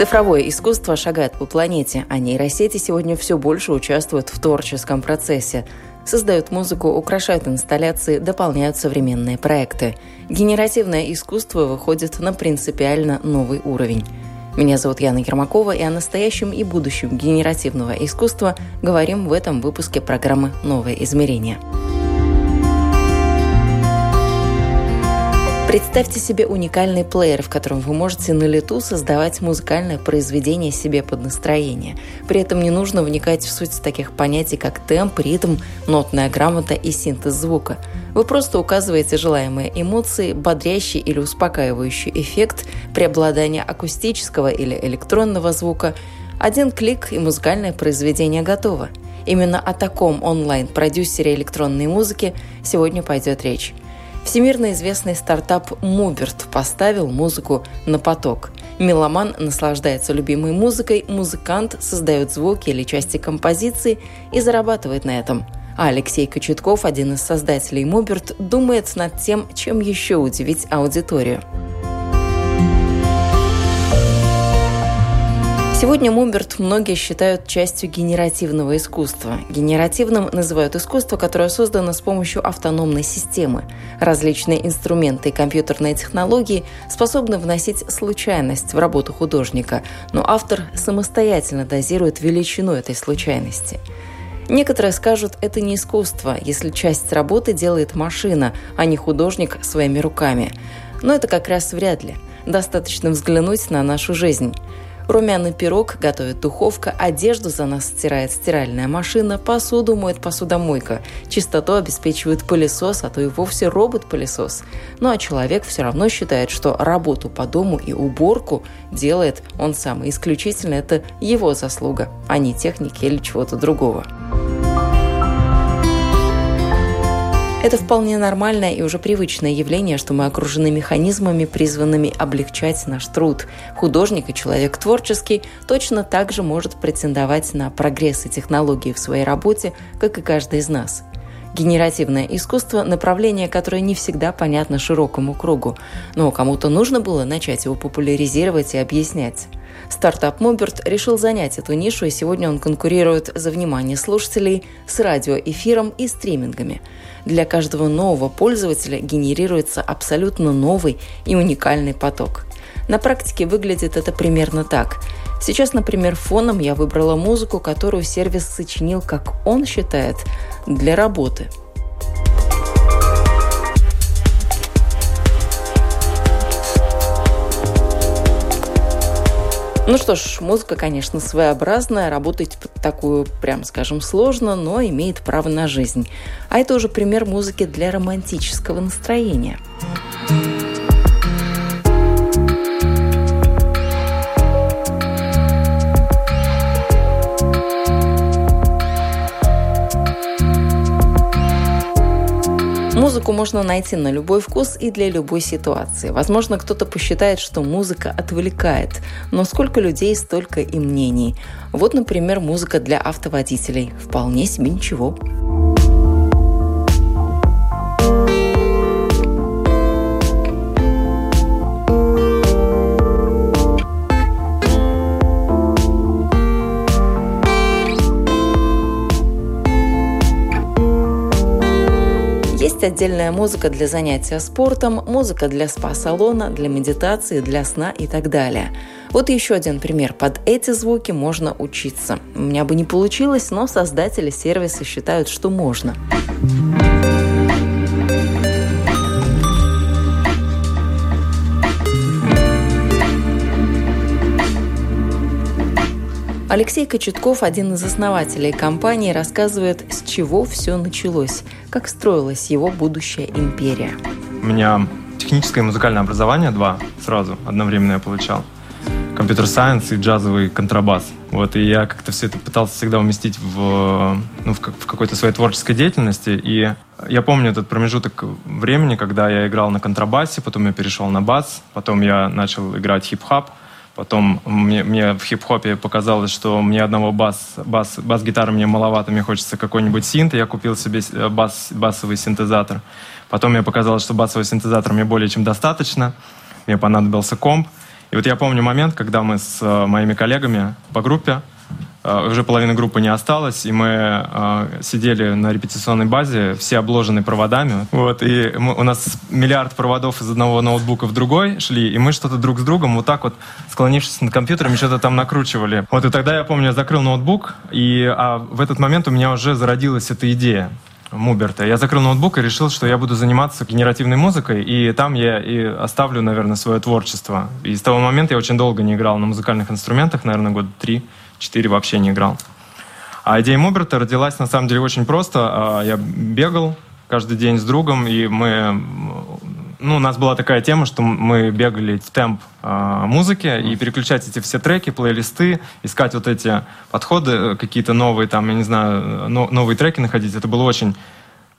Цифровое искусство шагает по планете, а нейросети сегодня все больше участвуют в творческом процессе. Создают музыку, украшают инсталляции, дополняют современные проекты. Генеративное искусство выходит на принципиально новый уровень. Меня зовут Яна Ермакова, и о настоящем и будущем генеративного искусства говорим в этом выпуске программы «Новое измерение». Представьте себе уникальный плеер, в котором вы можете на лету создавать музыкальное произведение себе под настроение. При этом не нужно вникать в суть таких понятий, как темп, ритм, нотная грамота и синтез звука. Вы просто указываете желаемые эмоции, бодрящий или успокаивающий эффект, преобладание акустического или электронного звука. Один клик и музыкальное произведение готово. Именно о таком онлайн-продюсере электронной музыки сегодня пойдет речь. Всемирно известный стартап Муберт поставил музыку на поток. Меломан наслаждается любимой музыкой, музыкант создает звуки или части композиции и зарабатывает на этом. А Алексей Кочетков, один из создателей Муберт, думает над тем, чем еще удивить аудиторию. Сегодня Мумберт многие считают частью генеративного искусства. Генеративным называют искусство, которое создано с помощью автономной системы. Различные инструменты и компьютерные технологии способны вносить случайность в работу художника, но автор самостоятельно дозирует величину этой случайности. Некоторые скажут, это не искусство, если часть работы делает машина, а не художник своими руками. Но это как раз вряд ли. Достаточно взглянуть на нашу жизнь. Румяный пирог готовит духовка, одежду за нас стирает стиральная машина, посуду моет посудомойка, чистоту обеспечивает пылесос, а то и вовсе робот-пылесос. Ну а человек все равно считает, что работу по дому и уборку делает он сам. И исключительно это его заслуга, а не техники или чего-то другого. Это вполне нормальное и уже привычное явление, что мы окружены механизмами, призванными облегчать наш труд. Художник и человек творческий точно так же может претендовать на прогресс и технологии в своей работе, как и каждый из нас. Генеративное искусство – направление, которое не всегда понятно широкому кругу, но кому-то нужно было начать его популяризировать и объяснять. Стартап Моберт решил занять эту нишу, и сегодня он конкурирует за внимание слушателей с радиоэфиром и стримингами. Для каждого нового пользователя генерируется абсолютно новый и уникальный поток. На практике выглядит это примерно так. Сейчас, например, фоном я выбрала музыку, которую сервис сочинил, как он считает, для работы – Ну что ж, музыка, конечно, своеобразная, работать под такую, прям скажем, сложно, но имеет право на жизнь. А это уже пример музыки для романтического настроения. Музыку можно найти на любой вкус и для любой ситуации. Возможно, кто-то посчитает, что музыка отвлекает, но сколько людей, столько и мнений. Вот, например, музыка для автоводителей. Вполне себе ничего. Есть отдельная музыка для занятия спортом, музыка для спа-салона, для медитации, для сна и так далее. Вот еще один пример. Под эти звуки можно учиться. У меня бы не получилось, но создатели сервиса считают, что можно. Алексей Кочетков, один из основателей компании, рассказывает, с чего все началось, как строилась его будущая империя. У меня техническое и музыкальное образование два сразу, одновременно я получал. computer science и джазовый контрабас. Вот, и я как-то все это пытался всегда уместить в, ну, в, в какой-то своей творческой деятельности. И я помню этот промежуток времени, когда я играл на контрабасе, потом я перешел на бас, потом я начал играть хип-хоп, Потом мне, мне в хип-хопе показалось, что мне одного бас, бас, бас-гитары мне маловато, мне хочется какой-нибудь синт. Я купил себе э, бас, басовый синтезатор. Потом мне показалось, что басовый синтезатор мне более чем достаточно. Мне понадобился комп. И вот я помню момент, когда мы с э, моими коллегами по группе уже половины группы не осталось, и мы э, сидели на репетиционной базе, все обложены проводами. Вот, и мы, у нас миллиард проводов из одного ноутбука в другой шли, и мы что-то друг с другом вот так вот, склонившись над компьютером, что-то там накручивали. Вот, и тогда я помню, я закрыл ноутбук, и а в этот момент у меня уже зародилась эта идея. Муберта. Я закрыл ноутбук и решил, что я буду заниматься генеративной музыкой, и там я и оставлю, наверное, свое творчество. И с того момента я очень долго не играл на музыкальных инструментах, наверное, года три. 4 вообще не играл. А идея Моберта родилась на самом деле очень просто. А, я бегал каждый день с другом, и мы... Ну, у нас была такая тема, что мы бегали в темп э, музыки и переключать эти все треки, плейлисты, искать вот эти подходы э, какие-то новые, там, я не знаю, но, новые треки находить. Это было очень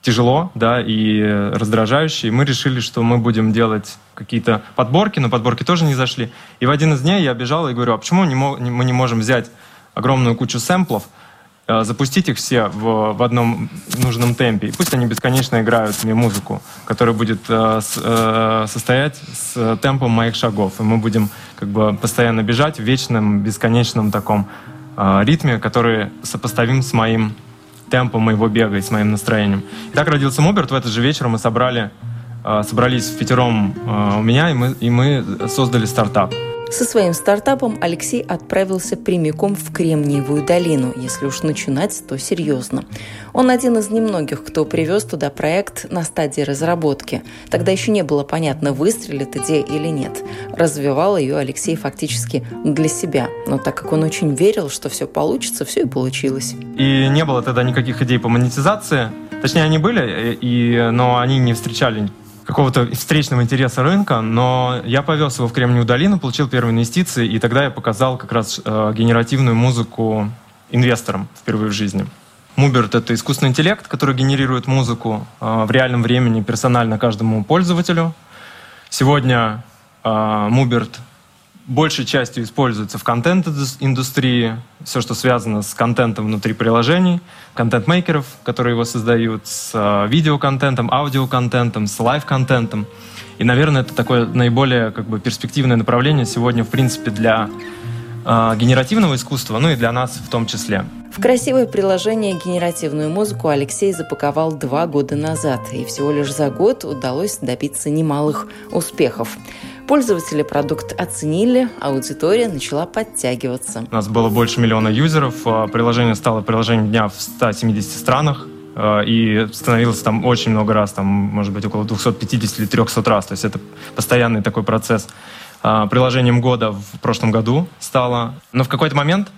тяжело, да, и раздражающе. И мы решили, что мы будем делать какие-то подборки, но подборки тоже не зашли. И в один из дней я бежал и говорю, а почему мы не можем взять огромную кучу сэмплов, э, запустить их все в, в одном нужном темпе, и пусть они бесконечно играют мне музыку, которая будет э, с, э, состоять с темпом моих шагов, и мы будем как бы постоянно бежать в вечном, бесконечном таком э, ритме, который сопоставим с моим темпом моего бега и с моим настроением. И так родился Моберт. В этот же вечер мы собрали, э, собрались в пятером э, у меня, и мы, и мы создали стартап. Со своим стартапом Алексей отправился прямиком в Кремниевую долину, если уж начинать, то серьезно. Он один из немногих, кто привез туда проект на стадии разработки. Тогда еще не было понятно, выстрелит идея или нет. Развивал ее Алексей фактически для себя. Но так как он очень верил, что все получится, все и получилось. И не было тогда никаких идей по монетизации. Точнее, они были, и, но они не встречали какого-то встречного интереса рынка, но я повез его в Кремниевую долину, получил первые инвестиции, и тогда я показал как раз э, генеративную музыку инвесторам впервые в жизни. Муберт — это искусственный интеллект, который генерирует музыку э, в реальном времени персонально каждому пользователю. Сегодня э, Муберт большей частью используется в контент-индустрии, все, что связано с контентом внутри приложений, контент-мейкеров, которые его создают, с э, видеоконтентом, аудиоконтентом, с лайв-контентом. И, наверное, это такое наиболее как бы, перспективное направление сегодня, в принципе, для э, генеративного искусства, ну и для нас в том числе. В красивое приложение генеративную музыку Алексей запаковал два года назад, и всего лишь за год удалось добиться немалых успехов. Пользователи продукт оценили, аудитория начала подтягиваться. У нас было больше миллиона юзеров, а приложение стало приложением дня в 170 странах, а, и становилось там очень много раз, там, может быть, около 250 или 300 раз. То есть это постоянный такой процесс. А, приложением года в прошлом году стало. Но в какой-то момент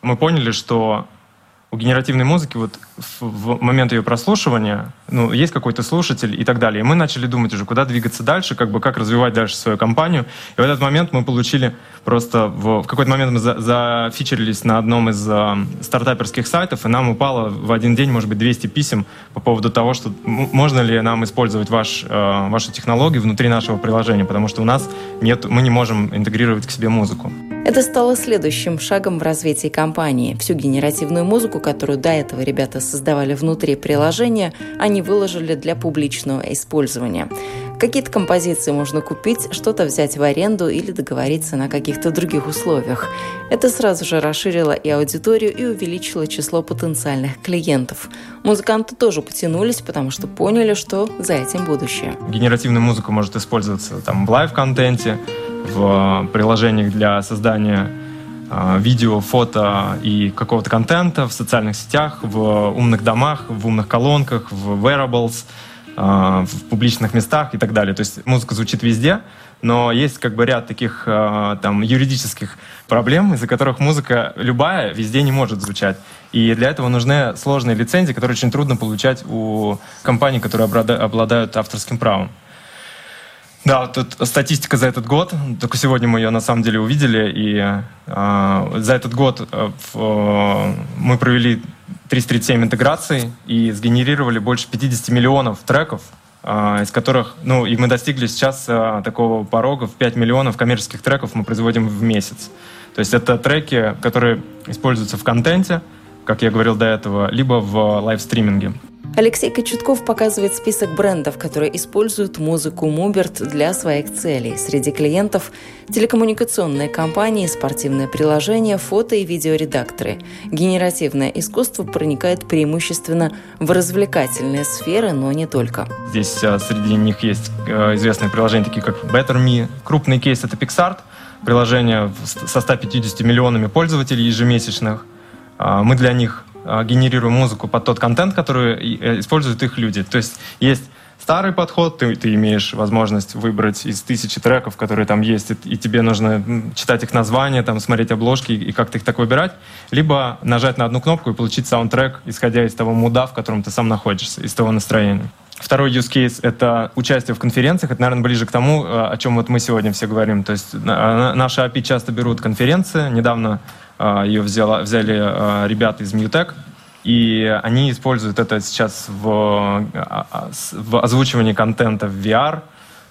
мы поняли, что у генеративной музыки вот в, момент ее прослушивания, ну, есть какой-то слушатель и так далее. И мы начали думать уже, куда двигаться дальше, как бы как развивать дальше свою компанию. И в этот момент мы получили просто... В, в какой-то момент мы за, зафичерились на одном из э, стартаперских сайтов, и нам упало в один день, может быть, 200 писем по поводу того, что можно ли нам использовать ваш, э, вашу технологию внутри нашего приложения, потому что у нас нет, мы не можем интегрировать к себе музыку. Это стало следующим шагом в развитии компании. Всю генеративную музыку, которую до этого ребята создавали внутри приложения, они выложили для публичного использования. Какие-то композиции можно купить, что-то взять в аренду или договориться на каких-то других условиях. Это сразу же расширило и аудиторию, и увеличило число потенциальных клиентов. Музыканты тоже потянулись, потому что поняли, что за этим будущее. Генеративная музыка может использоваться там, в live-контенте, в приложениях для создания а, видео, фото и какого-то контента в социальных сетях, в умных домах, в умных колонках, в wearables, а, в публичных местах и так далее. То есть музыка звучит везде, но есть как бы ряд таких а, там юридических проблем, из-за которых музыка любая везде не может звучать. И для этого нужны сложные лицензии, которые очень трудно получать у компаний, которые обладают авторским правом. Да, тут статистика за этот год. Только сегодня мы ее на самом деле увидели. И э, за этот год э, э, мы провели 337 интеграций и сгенерировали больше 50 миллионов треков, э, из которых, ну, и мы достигли сейчас э, такого порога в 5 миллионов коммерческих треков мы производим в месяц. То есть это треки, которые используются в контенте, как я говорил до этого, либо в лайвстриминге. Алексей Кочетков показывает список брендов, которые используют музыку Муберт для своих целей. Среди клиентов – телекоммуникационные компании, спортивные приложения, фото и видеоредакторы. Генеративное искусство проникает преимущественно в развлекательные сферы, но не только. Здесь а, среди них есть а, известные приложения, такие как Better Me. Крупный кейс – это PixArt, приложение со 150 миллионами пользователей ежемесячных. А, мы для них генерируем музыку под тот контент, который э, используют их люди. То есть есть старый подход, ты, ты имеешь возможность выбрать из тысячи треков, которые там есть, и, и тебе нужно читать их названия, там, смотреть обложки и как-то их так выбирать, либо нажать на одну кнопку и получить саундтрек, исходя из того муда, в котором ты сам находишься, из того настроения. Второй use case — это участие в конференциях. Это, наверное, ближе к тому, э, о чем вот мы сегодня все говорим. То есть наши API часто берут конференции. Недавно а, ее взяла, взяли а, ребята из Mutec, и они используют это сейчас в, а, в озвучивании контента в VR,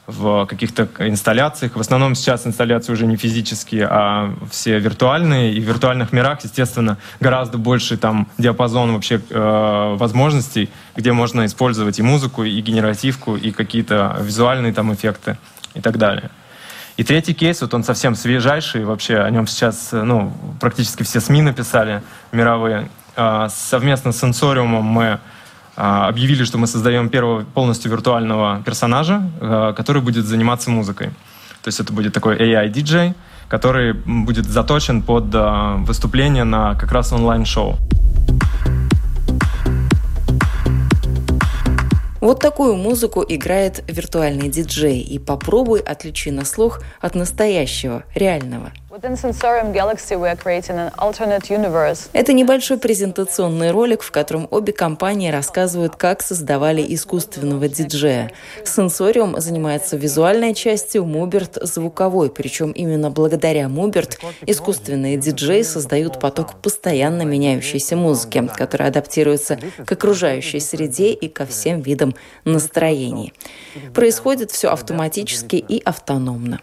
в каких-то инсталляциях. В основном сейчас инсталляции уже не физические, а все виртуальные. И в виртуальных мирах, естественно, гораздо больше там диапазон вообще э, возможностей, где можно использовать и музыку, и генеративку, и какие-то визуальные там эффекты и так далее. И третий кейс, вот он совсем свежайший, вообще о нем сейчас ну, практически все СМИ написали мировые. А, совместно с Сенсориумом мы а, объявили, что мы создаем первого полностью виртуального персонажа, а, который будет заниматься музыкой. То есть это будет такой AI-диджей, который будет заточен под выступление на как раз онлайн-шоу. Вот такую музыку играет виртуальный диджей, и попробуй отличи на слух от настоящего, реального – это небольшой презентационный ролик, в котором обе компании рассказывают, как создавали искусственного диджея. Сенсориум занимается визуальной частью, Муберт – звуковой. Причем именно благодаря Муберт искусственные диджеи создают поток постоянно меняющейся музыки, которая адаптируется к окружающей среде и ко всем видам настроений. Происходит все автоматически и автономно.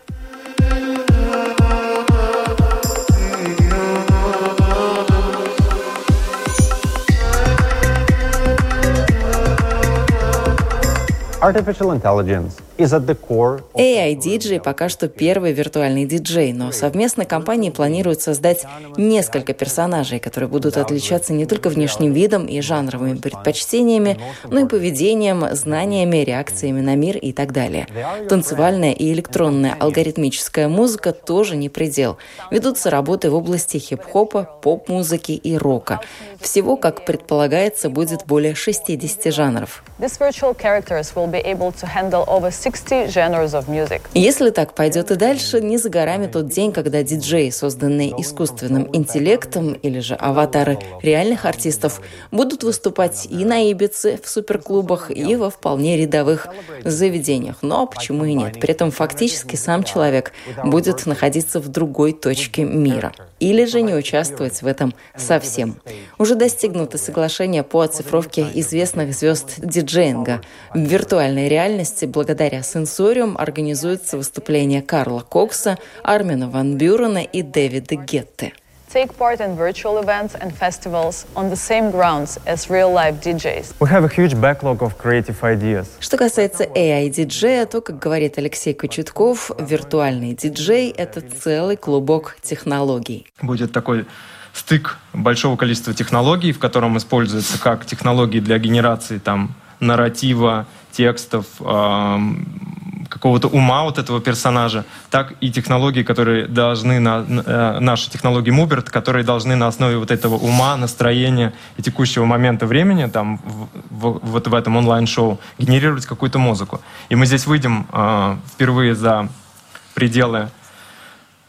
AI DJ пока что первый виртуальный диджей, но совместно компании планируют создать несколько персонажей, которые будут отличаться не только внешним видом и жанровыми предпочтениями, но и поведением, знаниями, реакциями на мир и так далее. Танцевальная и электронная алгоритмическая музыка тоже не предел. Ведутся работы в области хип-хопа, поп-музыки и рока. Всего, как предполагается, будет более 60 жанров. These virtual characters will be able to handle over 60 genres of music. Если так пойдет и дальше, не за горами тот день, когда диджеи, созданные искусственным интеллектом или же аватары реальных артистов, будут выступать и на Ибице, в суперклубах, и во вполне рядовых заведениях. Но почему и нет? При этом фактически сам человек будет находиться в другой точке мира. Или же не участвовать в этом совсем. Уже достигнуто соглашение по оцифровке известных звезд диджеинга в виртуальной реальности благодаря сенсориум организуется выступление Карла Кокса, Армина Ван Бюрена и Дэвида Гетте take part in virtual events and festivals on the same grounds as real-life DJs. We have a huge backlog of creative ideas. Что касается AI-диджея, то, как говорит Алексей Кочетков, виртуальный диджей — это целый клубок технологий. Будет такой стык большого количества технологий, в котором используются как технологии для генерации там нарратива, текстов, какого-то ума вот этого персонажа, так и технологии, которые должны, на, э, наши технологии Mubert, которые должны на основе вот этого ума, настроения и текущего момента времени, там, в, в, вот в этом онлайн-шоу, генерировать какую-то музыку. И мы здесь выйдем э, впервые за пределы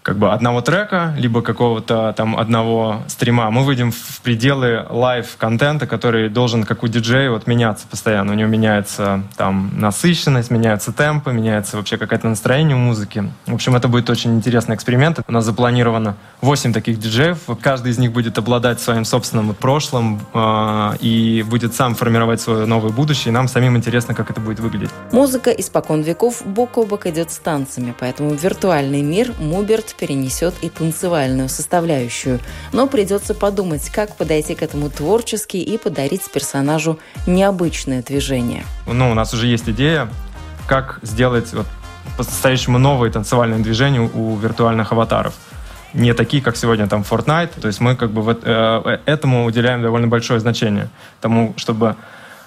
как бы одного трека, либо какого-то там одного стрима. Мы выйдем в пределы live-контента, который должен, как у диджея, вот меняться постоянно. У него меняется там насыщенность, меняются темпы, меняется вообще какое-то настроение у музыки. В общем, это будет очень интересный эксперимент. У нас запланировано 8 таких диджеев. Каждый из них будет обладать своим собственным прошлым э, и будет сам формировать свое новое будущее. И нам самим интересно, как это будет выглядеть. Музыка испокон веков бок о бок идет с танцами, поэтому виртуальный мир Муберт перенесет и танцевальную составляющую. Но придется подумать, как подойти к этому творчески и подарить персонажу необычное движение. Ну, у нас уже есть идея, как сделать вот, по-настоящему новые танцевальные движения у виртуальных аватаров не такие, как сегодня там Fortnite. То есть мы как бы вот, э, этому уделяем довольно большое значение. Тому, чтобы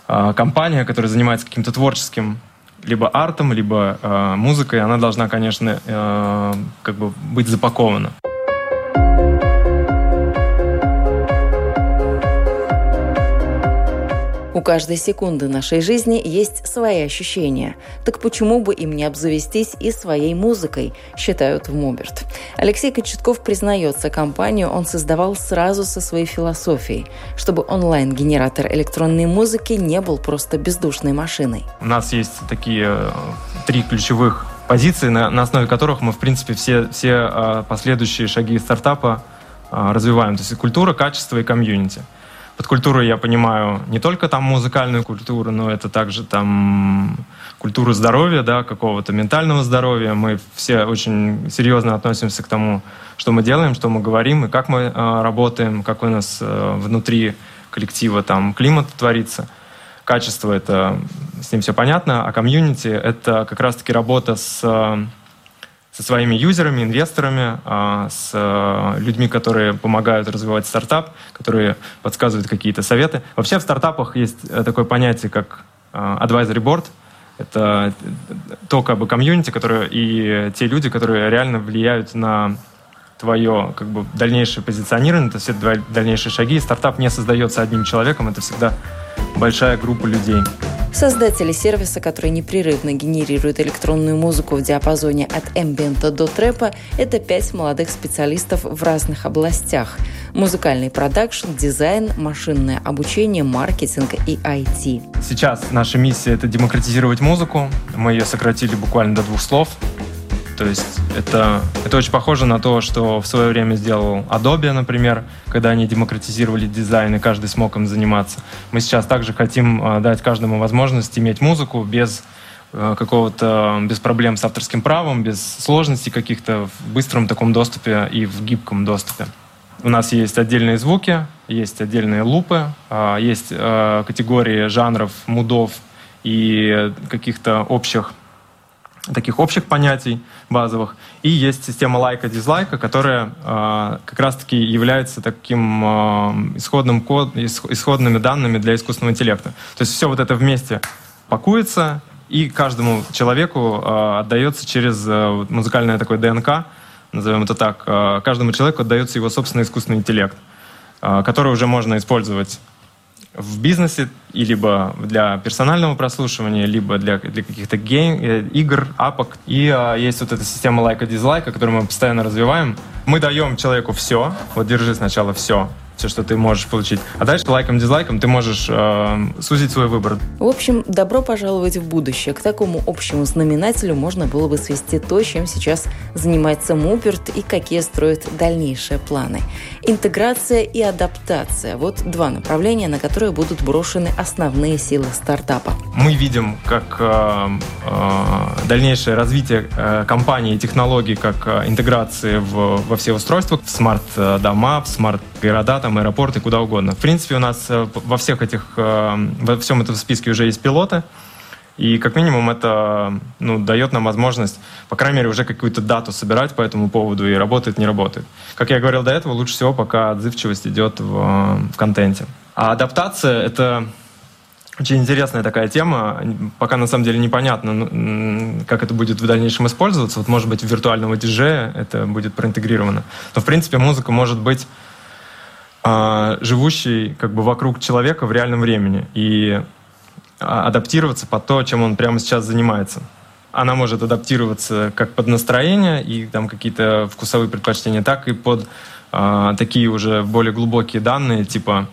э, компания, которая занимается каким-то творческим либо артом, либо э, музыкой, она должна, конечно, э, как бы быть запакована. У каждой секунды нашей жизни есть свои ощущения. Так почему бы им не обзавестись и своей музыкой, считают в Муберт. Алексей Кочетков признается, компанию он создавал сразу со своей философией, чтобы онлайн-генератор электронной музыки не был просто бездушной машиной. У нас есть такие э, три ключевых позиции, на, на основе которых мы, в принципе, все, все э, последующие шаги стартапа э, развиваем. То есть культура, качество и комьюнити. Под культурой я понимаю не только там музыкальную культуру, но это также там культуру здоровья, да, какого-то ментального здоровья. Мы все очень серьезно относимся к тому, что мы делаем, что мы говорим и как мы э, работаем, как у нас э, внутри коллектива там климат творится. Качество это с ним все понятно, а комьюнити это как раз-таки работа с со своими юзерами, инвесторами, а, с э, людьми, которые помогают развивать стартап, которые подсказывают какие-то советы. Вообще в стартапах есть э, такое понятие, как э, advisory board. Это то как бы комьюнити, которые, и те люди, которые реально влияют на твое как бы, дальнейшее позиционирование, это все дальнейшие шаги. стартап не создается одним человеком, это всегда большая группа людей. Создатели сервиса, который непрерывно генерирует электронную музыку в диапазоне от эмбиента до трэпа, это пять молодых специалистов в разных областях. Музыкальный продакшн, дизайн, машинное обучение, маркетинг и IT. Сейчас наша миссия — это демократизировать музыку. Мы ее сократили буквально до двух слов. То есть это, это очень похоже на то, что в свое время сделал Adobe, например, когда они демократизировали дизайн, и каждый смог им заниматься. Мы сейчас также хотим э, дать каждому возможность иметь музыку без э, какого-то, без проблем с авторским правом, без сложностей каких-то в быстром таком доступе и в гибком доступе. У нас есть отдельные звуки, есть отдельные лупы, э, есть категории жанров, мудов и каких-то общих таких общих понятий базовых. И есть система лайка-дизлайка, которая э, как раз-таки является таким э, исходным код, исходными данными для искусственного интеллекта. То есть все вот это вместе пакуется, и каждому человеку э, отдается через э, музыкальное такое ДНК, назовем это так, э, каждому человеку отдается его собственный искусственный интеллект, э, который уже можно использовать в бизнесе, и либо для персонального прослушивания, либо для, для каких-то гейм, э, игр, апок. И а, есть вот эта система лайка-дизлайка, которую мы постоянно развиваем. Мы даем человеку все. Вот держи сначала все все, что ты можешь получить. А дальше лайком, дизлайком ты можешь э, сузить свой выбор. В общем, добро пожаловать в будущее. К такому общему знаменателю можно было бы свести то, чем сейчас занимается Муперт и какие строят дальнейшие планы. Интеграция и адаптация – вот два направления, на которые будут брошены основные силы стартапа. Мы видим, как э, э, дальнейшее развитие э, компании и технологий, как э, интеграции в, во все устройства, в смарт-дома, в смарт-города, там, аэропорты, куда угодно. В принципе, у нас э, во всех этих, э, во всем этом списке уже есть пилоты, и как минимум это ну, дает нам возможность, по крайней мере, уже какую-то дату собирать по этому поводу и работает, не работает. Как я говорил до этого, лучше всего, пока отзывчивость идет в, в контенте. А адаптация — это очень интересная такая тема. Пока на самом деле непонятно, ну, как это будет в дальнейшем использоваться. Вот, может быть, в виртуального диджея это будет проинтегрировано. Но, в принципе, музыка может быть живущий как бы вокруг человека в реальном времени и а, адаптироваться под то, чем он прямо сейчас занимается. она может адаптироваться как под настроение и там какие-то вкусовые предпочтения, так и под э, такие уже более глубокие данные, типа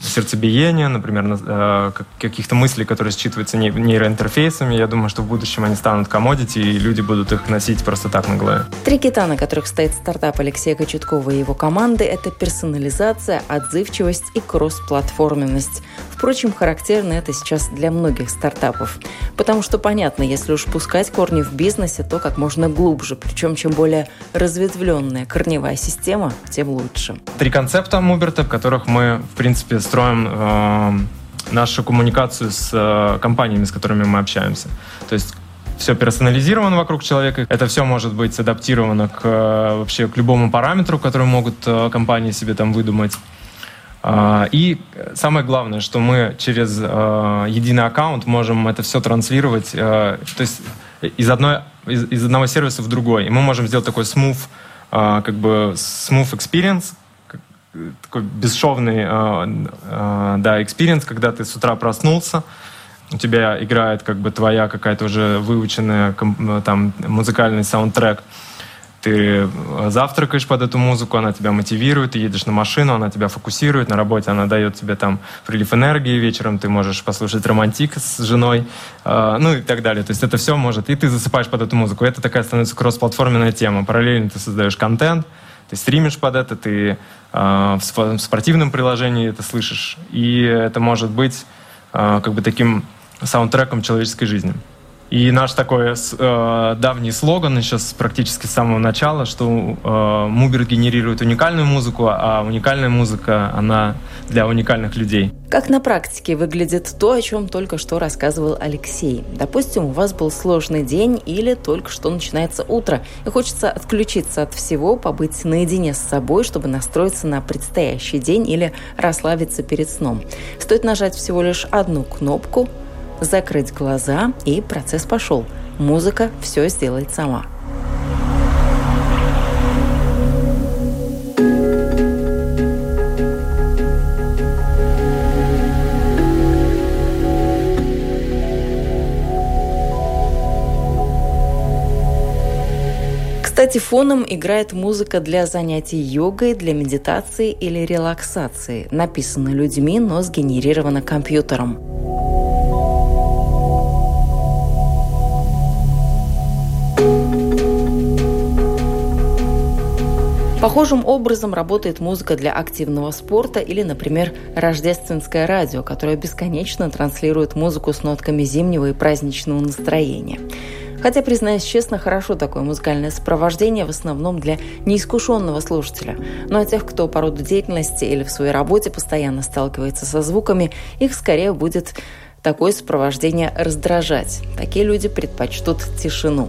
сердцебиения, например, э, каких-то мыслей, которые считываются нейроинтерфейсами. Я думаю, что в будущем они станут комодити, и люди будут их носить просто так на голове. Три кита, на которых стоит стартап Алексея Кочеткова и его команды, это персонализация, отзывчивость и кроссплатформенность. Впрочем, характерно это сейчас для многих стартапов. Потому что понятно, если уж пускать корни в бизнесе, то как можно глубже. Причем, чем более разветвленная корневая система, тем лучше. Три концепта Муберта, в которых мы, в принципе, строим э, нашу коммуникацию с э, компаниями, с которыми мы общаемся. То есть все персонализировано вокруг человека. Это все может быть адаптировано к, э, вообще к любому параметру, который могут э, компании себе там выдумать. Э, и самое главное, что мы через единый аккаунт можем это все транслировать, то есть из, одной, из, из одного сервиса в другой. И мы можем сделать такой smooth, как бы smooth experience, такой бесшовный э, э, да, experience, когда ты с утра проснулся, у тебя играет как бы твоя какая-то уже выученная там музыкальный саундтрек, ты завтракаешь под эту музыку, она тебя мотивирует, ты едешь на машину, она тебя фокусирует, на работе она дает тебе там прилив энергии, вечером ты можешь послушать романтик с женой, э, ну и так далее. То есть это все может, и ты засыпаешь под эту музыку. Это такая становится кроссплатформенная тема. Параллельно ты создаешь контент, ты стримишь под это, ты э, в спортивном приложении это слышишь. И это может быть э, как бы таким саундтреком человеческой жизни. И наш такой э, давний слоган сейчас практически с самого начала, что э, Мубер генерирует уникальную музыку, а уникальная музыка, она для уникальных людей. Как на практике выглядит то, о чем только что рассказывал Алексей? Допустим, у вас был сложный день или только что начинается утро, и хочется отключиться от всего, побыть наедине с собой, чтобы настроиться на предстоящий день или расслабиться перед сном. Стоит нажать всего лишь одну кнопку закрыть глаза, и процесс пошел. Музыка все сделает сама. Кстати, фоном играет музыка для занятий йогой, для медитации или релаксации. Написана людьми, но сгенерирована компьютером. Похожим образом работает музыка для активного спорта или, например, рождественское радио, которое бесконечно транслирует музыку с нотками зимнего и праздничного настроения. Хотя, признаюсь честно, хорошо такое музыкальное сопровождение в основном для неискушенного слушателя. Но а тех, кто по роду деятельности или в своей работе постоянно сталкивается со звуками, их скорее будет такое сопровождение раздражать. Такие люди предпочтут тишину.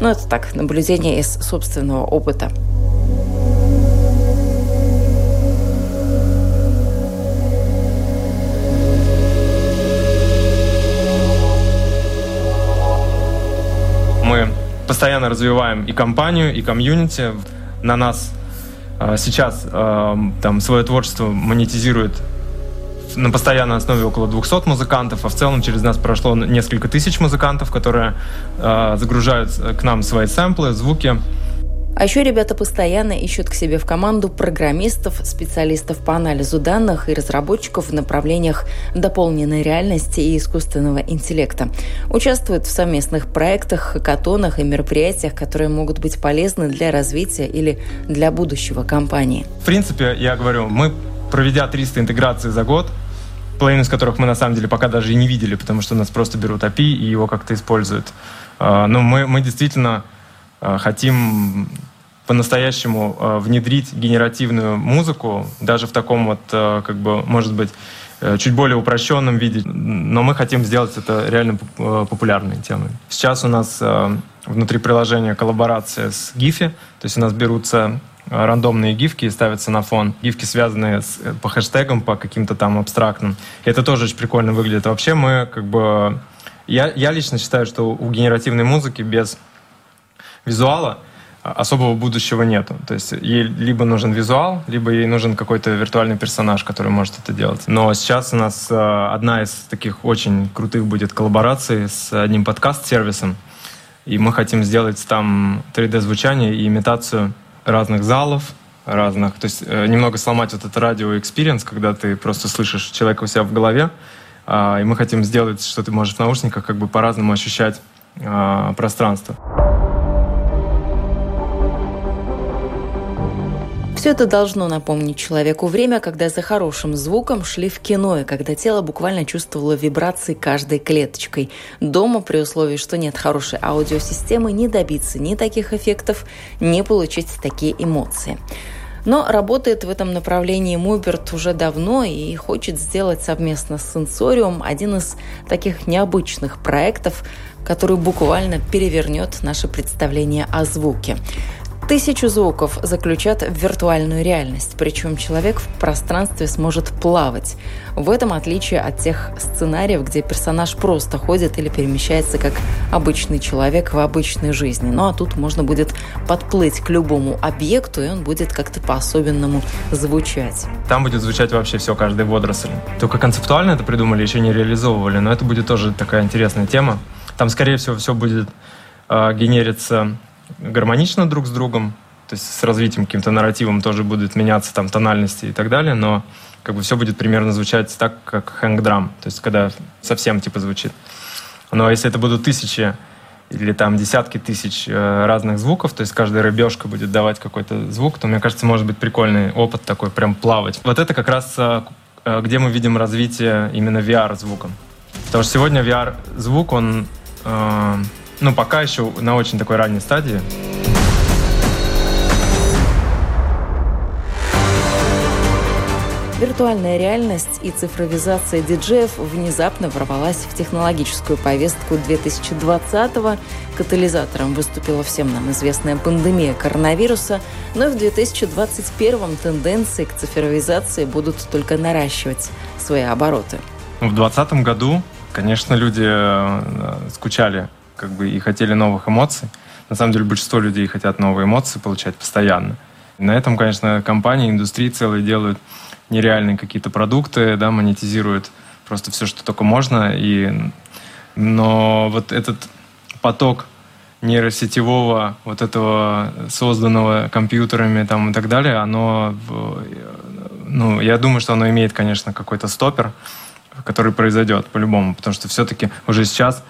Но это так, наблюдение из собственного опыта. Постоянно развиваем и компанию, и комьюнити. На нас э, сейчас э, там свое творчество монетизирует на постоянной основе около 200 музыкантов, а в целом через нас прошло несколько тысяч музыкантов, которые э, загружают к нам свои сэмплы, звуки. А еще ребята постоянно ищут к себе в команду программистов, специалистов по анализу данных и разработчиков в направлениях дополненной реальности и искусственного интеллекта. Участвуют в совместных проектах, хакатонах и мероприятиях, которые могут быть полезны для развития или для будущего компании. В принципе, я говорю, мы, проведя 300 интеграций за год, половину из которых мы на самом деле пока даже и не видели, потому что нас просто берут API и его как-то используют. А, но мы, мы действительно хотим по-настоящему э, внедрить генеративную музыку, даже в таком вот, э, как бы, может быть, чуть более упрощенном виде, но мы хотим сделать это реально популярной темой. Сейчас у нас внутри приложения коллаборация с Гифи, то есть у нас берутся рандомные гифки и ставятся на фон. Гифки, связанные с, по хэштегам, по каким-то там абстрактным. И это тоже очень прикольно выглядит. Вообще мы как бы... Я, я лично считаю, что у генеративной музыки без визуала особого будущего нету. То есть ей либо нужен визуал, либо ей нужен какой-то виртуальный персонаж, который может это делать. Но сейчас у нас э, одна из таких очень крутых будет коллабораций с одним подкаст-сервисом. И мы хотим сделать там 3D-звучание и имитацию разных залов, разных. То есть э, немного сломать вот этот радио-experience, когда ты просто слышишь человека у себя в голове. Э, и мы хотим сделать, что ты можешь в наушниках как бы по-разному ощущать пространство. Все это должно напомнить человеку время, когда за хорошим звуком шли в кино, и когда тело буквально чувствовало вибрации каждой клеточкой. Дома, при условии, что нет хорошей аудиосистемы, не добиться ни таких эффектов, не получить такие эмоции. Но работает в этом направлении Муберт уже давно и хочет сделать совместно с Сенсориум один из таких необычных проектов, который буквально перевернет наше представление о звуке. Тысячу звуков заключат в виртуальную реальность, причем человек в пространстве сможет плавать. В этом отличие от тех сценариев, где персонаж просто ходит или перемещается как обычный человек в обычной жизни. Ну а тут можно будет подплыть к любому объекту, и он будет как-то по-особенному звучать. Там будет звучать вообще все, каждый водоросль. Только концептуально это придумали, еще не реализовывали, но это будет тоже такая интересная тема. Там, скорее всего, все будет э, генериться гармонично друг с другом, то есть с развитием каким-то нарративом тоже будет меняться там тональности и так далее, но как бы все будет примерно звучать так, как хэнг-драм, то есть когда совсем типа звучит. Но если это будут тысячи или там десятки тысяч э, разных звуков, то есть каждая рыбешка будет давать какой-то звук, то, мне кажется, может быть прикольный опыт такой, прям плавать. Вот это как раз э, э где мы видим развитие именно VR-звука. Потому что сегодня VR-звук, он э, ну, пока еще на очень такой ранней стадии. Виртуальная реальность и цифровизация диджеев внезапно ворвалась в технологическую повестку 2020-го. Катализатором выступила всем нам известная пандемия коронавируса, но и в 2021-м тенденции к цифровизации будут только наращивать свои обороты. В 2020 году, конечно, люди э, скучали как бы и хотели новых эмоций. На самом деле большинство людей хотят новые эмоции получать постоянно. И на этом, конечно, компании, индустрии целые делают нереальные какие-то продукты, да, монетизируют просто все, что только можно. И... Но вот этот поток нейросетевого, вот этого созданного компьютерами там и так далее, оно, ну, я думаю, что оно имеет, конечно, какой-то стопер, который произойдет по-любому, потому что все-таки уже сейчас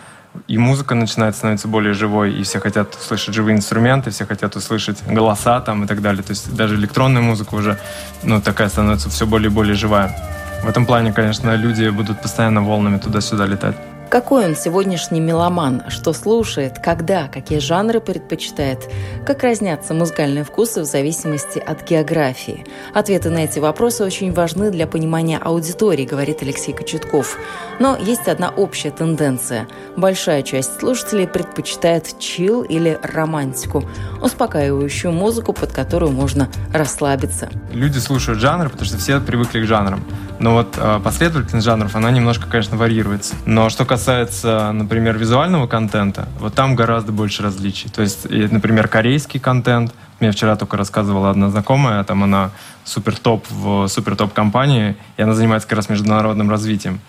и музыка начинает становиться более живой, и все хотят услышать живые инструменты, все хотят услышать голоса там и так далее. То есть даже электронная музыка уже, ну, такая становится все более и более живая. В этом плане, конечно, люди будут постоянно волнами туда-сюда летать. Какой он сегодняшний меломан? Что слушает? Когда? Какие жанры предпочитает? Как разнятся музыкальные вкусы в зависимости от географии? Ответы на эти вопросы очень важны для понимания аудитории, говорит Алексей Кочетков. Но есть одна общая тенденция. Большая часть слушателей предпочитает чил или романтику, успокаивающую музыку, под которую можно расслабиться. Люди слушают жанры, потому что все привыкли к жанрам. Но вот э, последовательность жанров, она немножко, конечно, варьируется. Но что касается, например, визуального контента, вот там гораздо больше различий. То есть, например, корейский контент, мне вчера только рассказывала одна знакомая, там она супер топ в супер топ компании, и она занимается как раз международным развитием.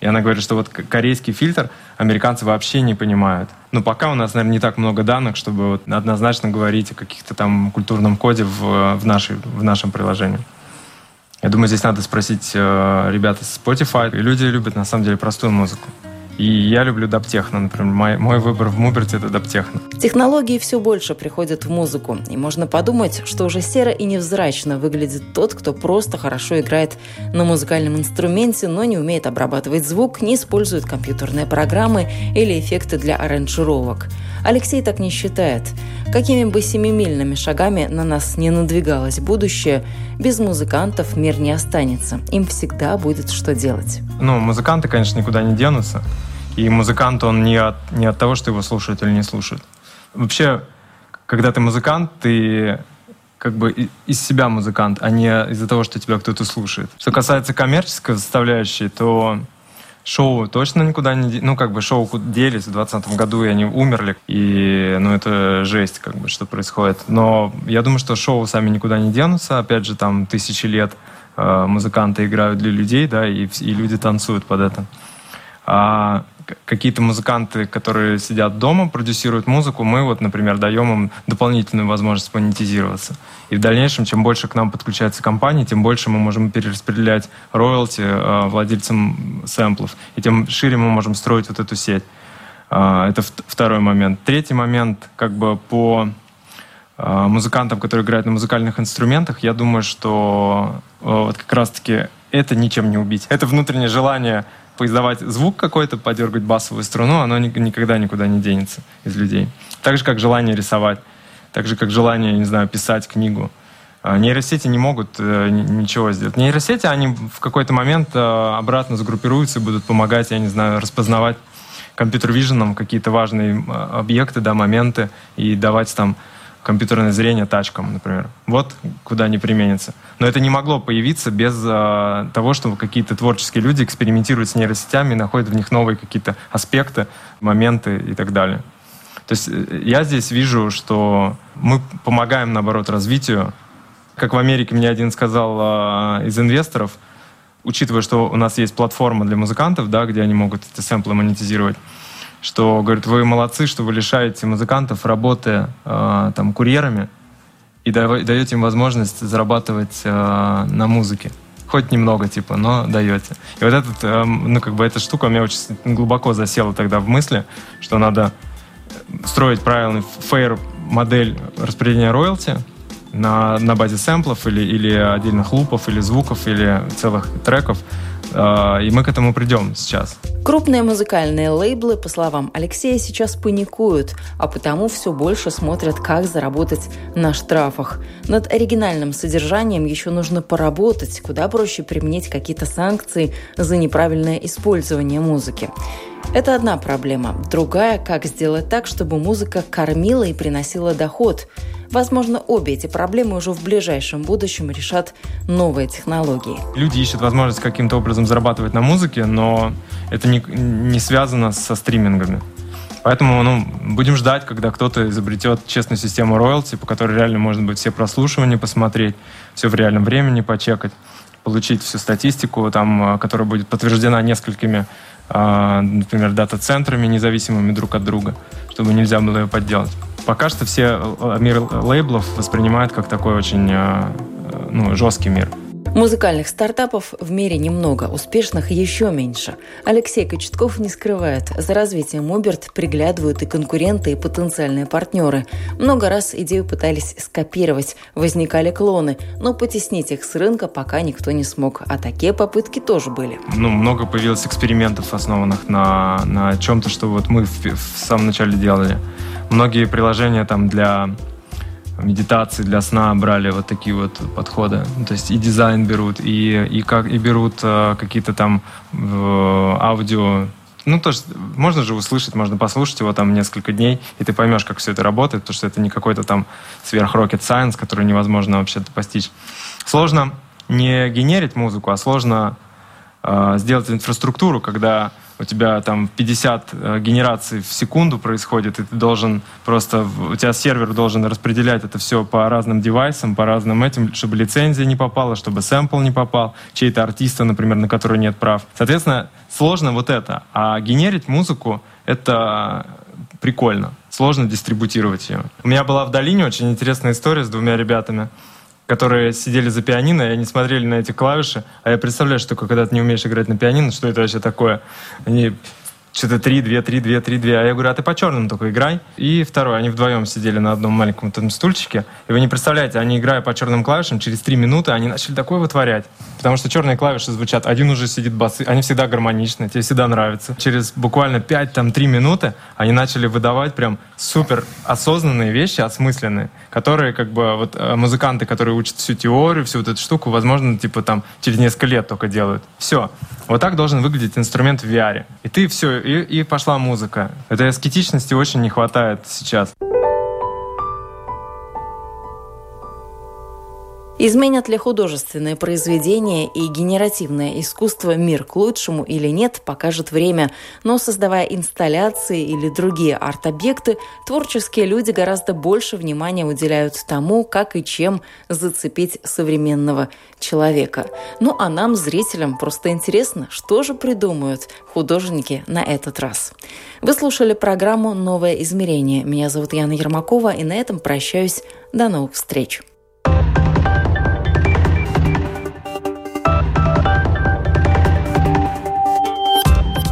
И она говорит, что вот корейский фильтр американцы вообще не понимают. Но пока у нас, наверное, не так много данных, чтобы вот однозначно говорить о каких-то там культурном коде в, в, нашей, в нашем приложении. Я думаю, здесь надо спросить э, ребят из Spotify. И люди любят, на самом деле, простую музыку. И я люблю даптехно, например. Мой, мой выбор в Муберте — это даптехно. Технологии все больше приходят в музыку. И можно подумать, что уже серо и невзрачно выглядит тот, кто просто хорошо играет на музыкальном инструменте, но не умеет обрабатывать звук, не использует компьютерные программы или эффекты для аранжировок. Алексей так не считает. Какими бы семимильными шагами на нас не надвигалось будущее, без музыкантов мир не останется. Им всегда будет что делать. Ну, музыканты, конечно, никуда не денутся. И музыкант, он не от, не от того, что его слушают или не слушают. Вообще, когда ты музыкант, ты как бы из себя музыкант, а не из-за того, что тебя кто-то слушает. Что касается коммерческой составляющей, то шоу точно никуда не... Ну, как бы шоу делись в 2020 году, и они умерли. И, ну, это жесть, как бы, что происходит. Но я думаю, что шоу сами никуда не денутся. Опять же, там тысячи лет э, музыканты играют для людей, да, и, и люди танцуют под это. А какие-то музыканты, которые сидят дома, продюсируют музыку, мы вот, например, даем им дополнительную возможность монетизироваться. И в дальнейшем, чем больше к нам подключается компания, тем больше мы можем перераспределять роялти э, владельцам сэмплов, и тем шире мы можем строить вот эту сеть. Э, это второй момент. Третий момент, как бы по э, музыкантам, которые играют на музыкальных инструментах, я думаю, что э, вот как раз-таки это ничем не убить. Это внутреннее желание поиздавать звук какой-то, подергать басовую струну, оно никогда никуда не денется из людей. Так же, как желание рисовать, так же, как желание, не знаю, писать книгу. А, нейросети не могут э, ничего сделать. Нейросети, они в какой-то момент э, обратно сгруппируются и будут помогать, я не знаю, распознавать компьютер-виженом какие-то важные объекты, да, моменты и давать там компьютерное зрение тачкам, например. Вот куда они применятся. Но это не могло появиться без а, того, что какие-то творческие люди экспериментируют с нейросетями и находят в них новые какие-то аспекты, моменты и так далее. То есть э, я здесь вижу, что мы помогаем, наоборот, развитию. Как в Америке мне один сказал а, из инвесторов, учитывая, что у нас есть платформа для музыкантов, да, где они могут эти сэмплы монетизировать, что, говорит, вы молодцы, что вы лишаете музыкантов работы э, там, курьерами и даете им возможность зарабатывать э, на музыке. Хоть немного, типа, но даете. И вот этот, э, ну, как бы эта штука у меня очень глубоко засела тогда в мысли, что надо строить правильный фейр модель распределения роялти на, на базе сэмплов или, или отдельных лупов, или звуков, или целых треков, и мы к этому придем сейчас. Крупные музыкальные лейблы, по словам Алексея, сейчас паникуют, а потому все больше смотрят, как заработать на штрафах. Над оригинальным содержанием еще нужно поработать, куда проще применить какие-то санкции за неправильное использование музыки. Это одна проблема. Другая – как сделать так, чтобы музыка кормила и приносила доход. Возможно, обе эти проблемы уже в ближайшем будущем решат новые технологии. Люди ищут возможность каким-то образом зарабатывать на музыке, но это не, не связано со стримингами. Поэтому ну, будем ждать, когда кто-то изобретет честную систему роялти, по которой реально можно будет все прослушивания посмотреть, все в реальном времени почекать, получить всю статистику, там, которая будет подтверждена несколькими а, например, дата-центрами, независимыми друг от друга, чтобы нельзя было ее подделать. Пока что все э, мир лейблов воспринимают как такой очень э, ну, жесткий мир. Музыкальных стартапов в мире немного, успешных еще меньше. Алексей Кочетков не скрывает, за развитием Уберт приглядывают и конкуренты, и потенциальные партнеры. Много раз идею пытались скопировать, возникали клоны, но потеснить их с рынка пока никто не смог, а такие попытки тоже были. Ну, много появилось экспериментов, основанных на, на чем-то, что вот мы в, в самом начале делали. Многие приложения там для медитации для сна брали вот такие вот подходы. Ну, то есть и дизайн берут, и, и, как, и берут э, какие-то там э, аудио. Ну, то есть можно же услышать, можно послушать его там несколько дней, и ты поймешь, как все это работает, потому что это не какой-то там сверх rocket science, который невозможно вообще постичь. Сложно не генерить музыку, а сложно э, сделать инфраструктуру, когда у тебя там 50 э, генераций в секунду происходит, и ты должен просто, у тебя сервер должен распределять это все по разным девайсам, по разным этим, чтобы лицензия не попала, чтобы сэмпл не попал, чей-то артиста, например, на который нет прав. Соответственно, сложно вот это. А генерить музыку — это прикольно. Сложно дистрибутировать ее. У меня была в долине очень интересная история с двумя ребятами которые сидели за пианино, и они смотрели на эти клавиши. А я представляю, что когда ты не умеешь играть на пианино, что это вообще такое? Они что-то 3, 2, 3, 2, 3, 2. А я говорю, а ты по черным только играй. И второй, они вдвоем сидели на одном маленьком там стульчике. И вы не представляете, они играя по черным клавишам, через 3 минуты они начали такое вытворять. Потому что черные клавиши звучат, один уже сидит басы, они всегда гармоничны, тебе всегда нравятся. Через буквально 5-3 минуты они начали выдавать прям супер осознанные вещи, осмысленные, которые как бы вот э, музыканты, которые учат всю теорию, всю вот эту штуку, возможно, типа там через несколько лет только делают. Все. Вот так должен выглядеть инструмент в VR. И ты все, и, и пошла музыка. Этой аскетичности очень не хватает сейчас. Изменят ли художественное произведение и генеративное искусство мир к лучшему или нет, покажет время. Но создавая инсталляции или другие арт-объекты, творческие люди гораздо больше внимания уделяют тому, как и чем зацепить современного человека. Ну а нам, зрителям, просто интересно, что же придумают художники на этот раз. Вы слушали программу «Новое измерение». Меня зовут Яна Ермакова, и на этом прощаюсь. До новых встреч.